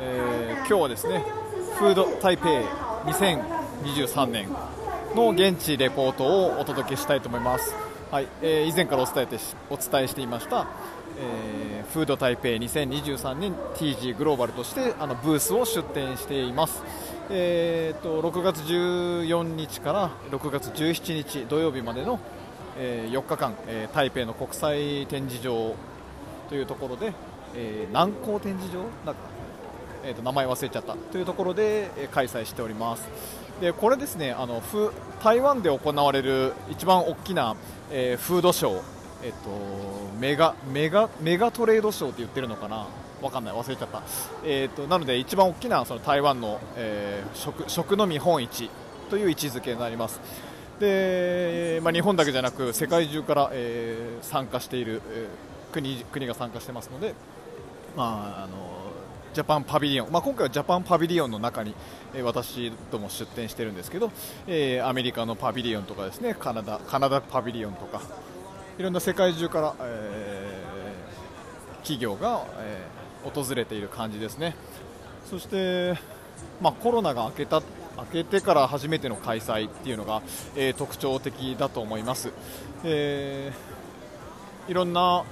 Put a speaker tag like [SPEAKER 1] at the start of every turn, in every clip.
[SPEAKER 1] えー今日はですねフード台北2023年の現地レポートをお届けしたいと思います、はいえー以前からお伝えてしお伝えしていました、えーフード台北2023年 TG グローバルとしてあのブースを出展しています、えー、と6月14日から6月17日土曜日までの、え4日間、えー台北の国際展示場というところで、えー南港展示場なんか、えー、と名前忘れちゃったというところで、開催しております。でこれですねあの台湾で行われる一番大きな、えーフードショー、えっとメガメガメガトレードショーって言ってるのかな？わかんない。忘れちゃった、えー、となので一番大きなその台湾の、えー食食の見本市という位置づけになります。で、まあ、日本だけじゃなく世界中から、えー参加している、えー国国が参加してますので、まあ、あのジャパンパビリオン、まあ、今回はジャパンパビリオンの中に、え私ども出展してるんですけど、えーアメリカのパビリオンとかですねカナダカナダパビリオンとかいろんな世界中から、えー企業が、えー訪れている感じですね。そして、まあ、コロナが明けた明けてから初めての開催っていうのが、えー特徴的だと思います。えーいろんな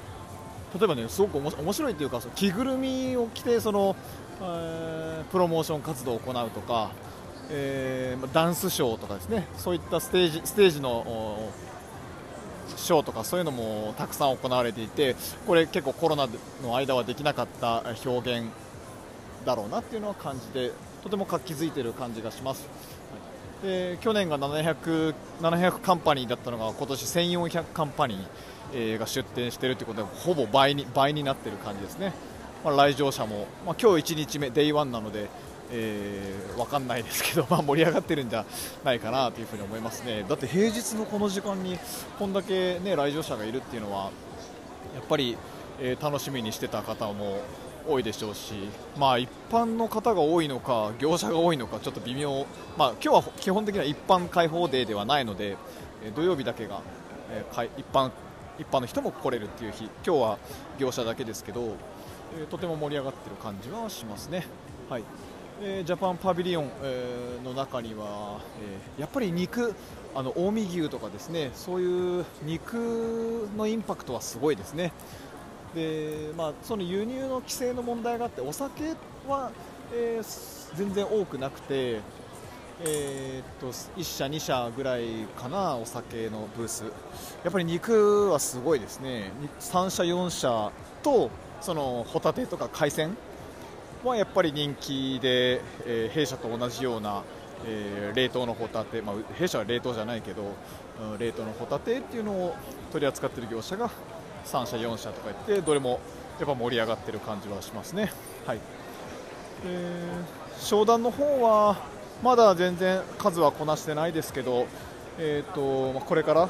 [SPEAKER 1] 例えばねすごくおも面白いというか着ぐるみを着てその、えープロモーション活動を行うとか、えーダンスショーとかですね。そういったステージステージのショーとかそういうのもたくさん行われていてこれ結構コロナの間はできなかった表現だろうなっていうのは感じてとても活気づいている感じがします。で去年が700 700カンパニーだったのが今年1400カンパニー、えーが出展しているということでほぼ倍に倍になっている感じですね、まあ、来場者も、まあ、今日1日目、デイ1なので、えー、分かんないですけど、まあ、盛り上がってるんじゃないかなというふに思いますね。だって平日のこの時間にこんだけ、ね、来場者がいるっていうのはやっぱり、えー楽しみにしてた方も多いでしょうし、まあ、一般の方が多いのか業者が多いのかちょっと微妙、まあ、今日は基本的には一般開放デーではないので、土曜日だけが、えかい一般一般の人も来れるっていう日今日は業者だけですけど、えーとても盛り上がってる感じはしますね。はいえージャパンパビリオン、えーの中には、えーやっぱり肉あの近江牛とかですねそういう肉のインパクトはすごいですね。でまあ、その輸入の規制の問題があってお酒は、えー全然多くなくて、えーっと1社、2社ぐらいかなお酒のブース。やっぱり肉はすごいですね。3社、4社とそのホタテとか海鮮はやっぱり人気で、えー弊社と同じような、えー冷凍のホタテ、まあ、弊社は冷凍じゃないけど、うん冷凍のホタテっていうのを取り扱っている業者が3社、4社とか言ってどれもやっぱ盛り上がってる感じはしますね。はい。えー商談の方はまだ全然数はこなしてないですけど、えーとまあこれから、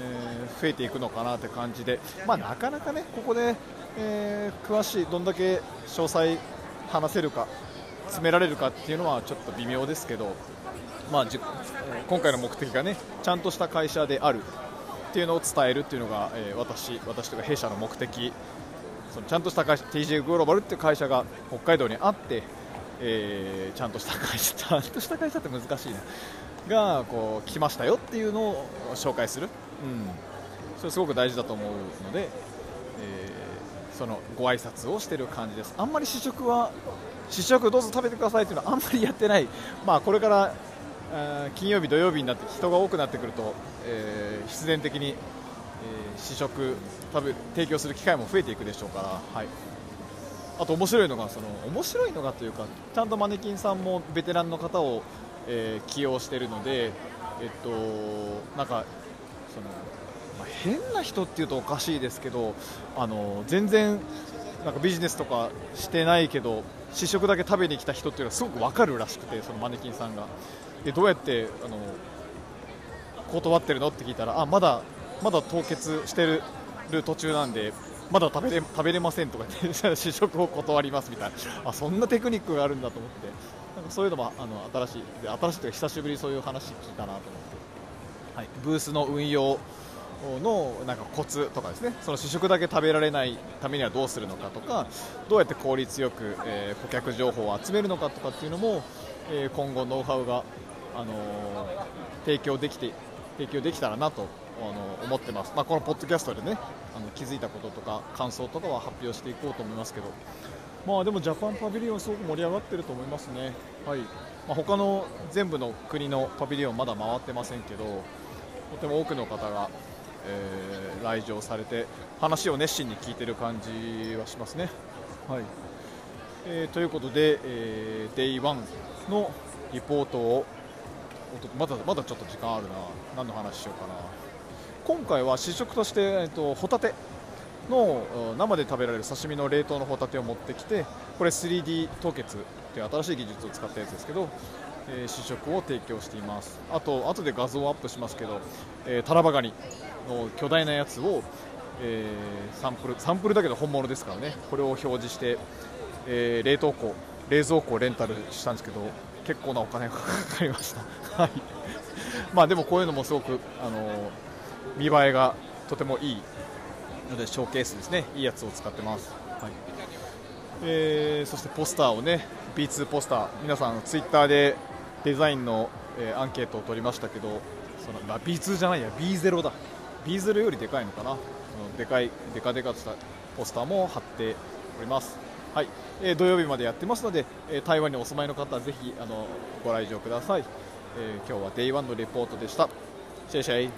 [SPEAKER 1] えー増えていくのかなって感じで、まあ、なかなかねここで、えー詳しいどんだけ詳細話せるか詰められるかっていうのはちょっと微妙ですけど、まあじ今回の目的がねちゃんとした会社であるっていうのを伝えるっていうのが、えー私私というか弊社の目的。そのちゃんとした会社 TJ グローバルっていう会社が北海道にあって、えーちゃんとした会社ちゃんとした会社って難しいな。がこう来ましたよっていうのを紹介する、うん、それすごく大事だと思うので、えーそのご挨拶をしてる感じです。あんまり試食は試食どうぞ食べてくださいっていうのはあんまりやってない、まあ、これからあー金曜日、土曜日になって人が多くなってくると、えー必然的に、え試食食べ提供する機会も増えていくでしょうから、はい、あと面白いのがその面白いのがというかちゃんとマネキンさんもベテランの方を、えー起用しているので、えっと、なんかその、まあ変な人っていうとおかしいですけどあの全然なんかビジネスとかしてないけど試食だけ食べに来た人っていうのはすごく分かるらしくてそのマネキンさんが。でどうやってあの断ってるのって聞いたらあまだまだ凍結してる途中なんでまだ食べれ食べれませんとか言って試食を断りますみたいな。あそんなテクニックがあるんだと思って。なんかそういうのもあの新しいで新しいというか久しぶりにそういう話聞いたなと思って、はい、ブースの運用のなんかコツとかですね。その試食だけ食べられないためにはどうするのかとかどうやって効率よく、えー、顧客情報を集めるのかとかっていうのも、えー、今後ノウハウが、あのー、提供できて提供できたらなとあの思ってます、まあ、このポッドキャストでねあの気づいたこととか感想とかは発表していこうと思いますけど、まあ、でもジャパンパビリオンすごく盛り上がってると思いますね、はい。まあ、他の全部の国のパビリオンまだ回ってませんけどとても多くの方が、えー、来場されて話を熱心に聞いてる感じはしますね。はい。えー、ということで、えー、デイ1のリポートをまだまだちょっと時間あるな。何の話しようかな。今回は試食として、えっと、ホタテの生で食べられる刺身の冷凍のホタテを持ってきてこれ 3D 凍結という新しい技術を使ったやつですけど、えー、試食を提供しています。あと後で画像をアップしますけど、えー、タラバガニの巨大なやつを、えー、サンプルサンプルだけど本物ですからねこれを表示して、えー、冷凍庫冷蔵庫をレンタルしたんですけど結構なお金がかかりました、はい。まあ、でもこういうのもすごく、あの見栄えがとてもいいのでショーケースですね。いいやつを使ってます、はい。えー、そしてポスターをね B2 ポスター。皆さんツイッターでデザインの、えー、アンケートを取りましたけどその、まあ、B2 じゃないや。B0 だ。B0 よりでかいのかな。でかいでかでかとしたポスターも貼っております。はい、えー、土曜日までやってますので、えー、台湾にお住まいの方はぜひあのご来場ください、えー、今日は Day1 のレポートでした。シェイシェイ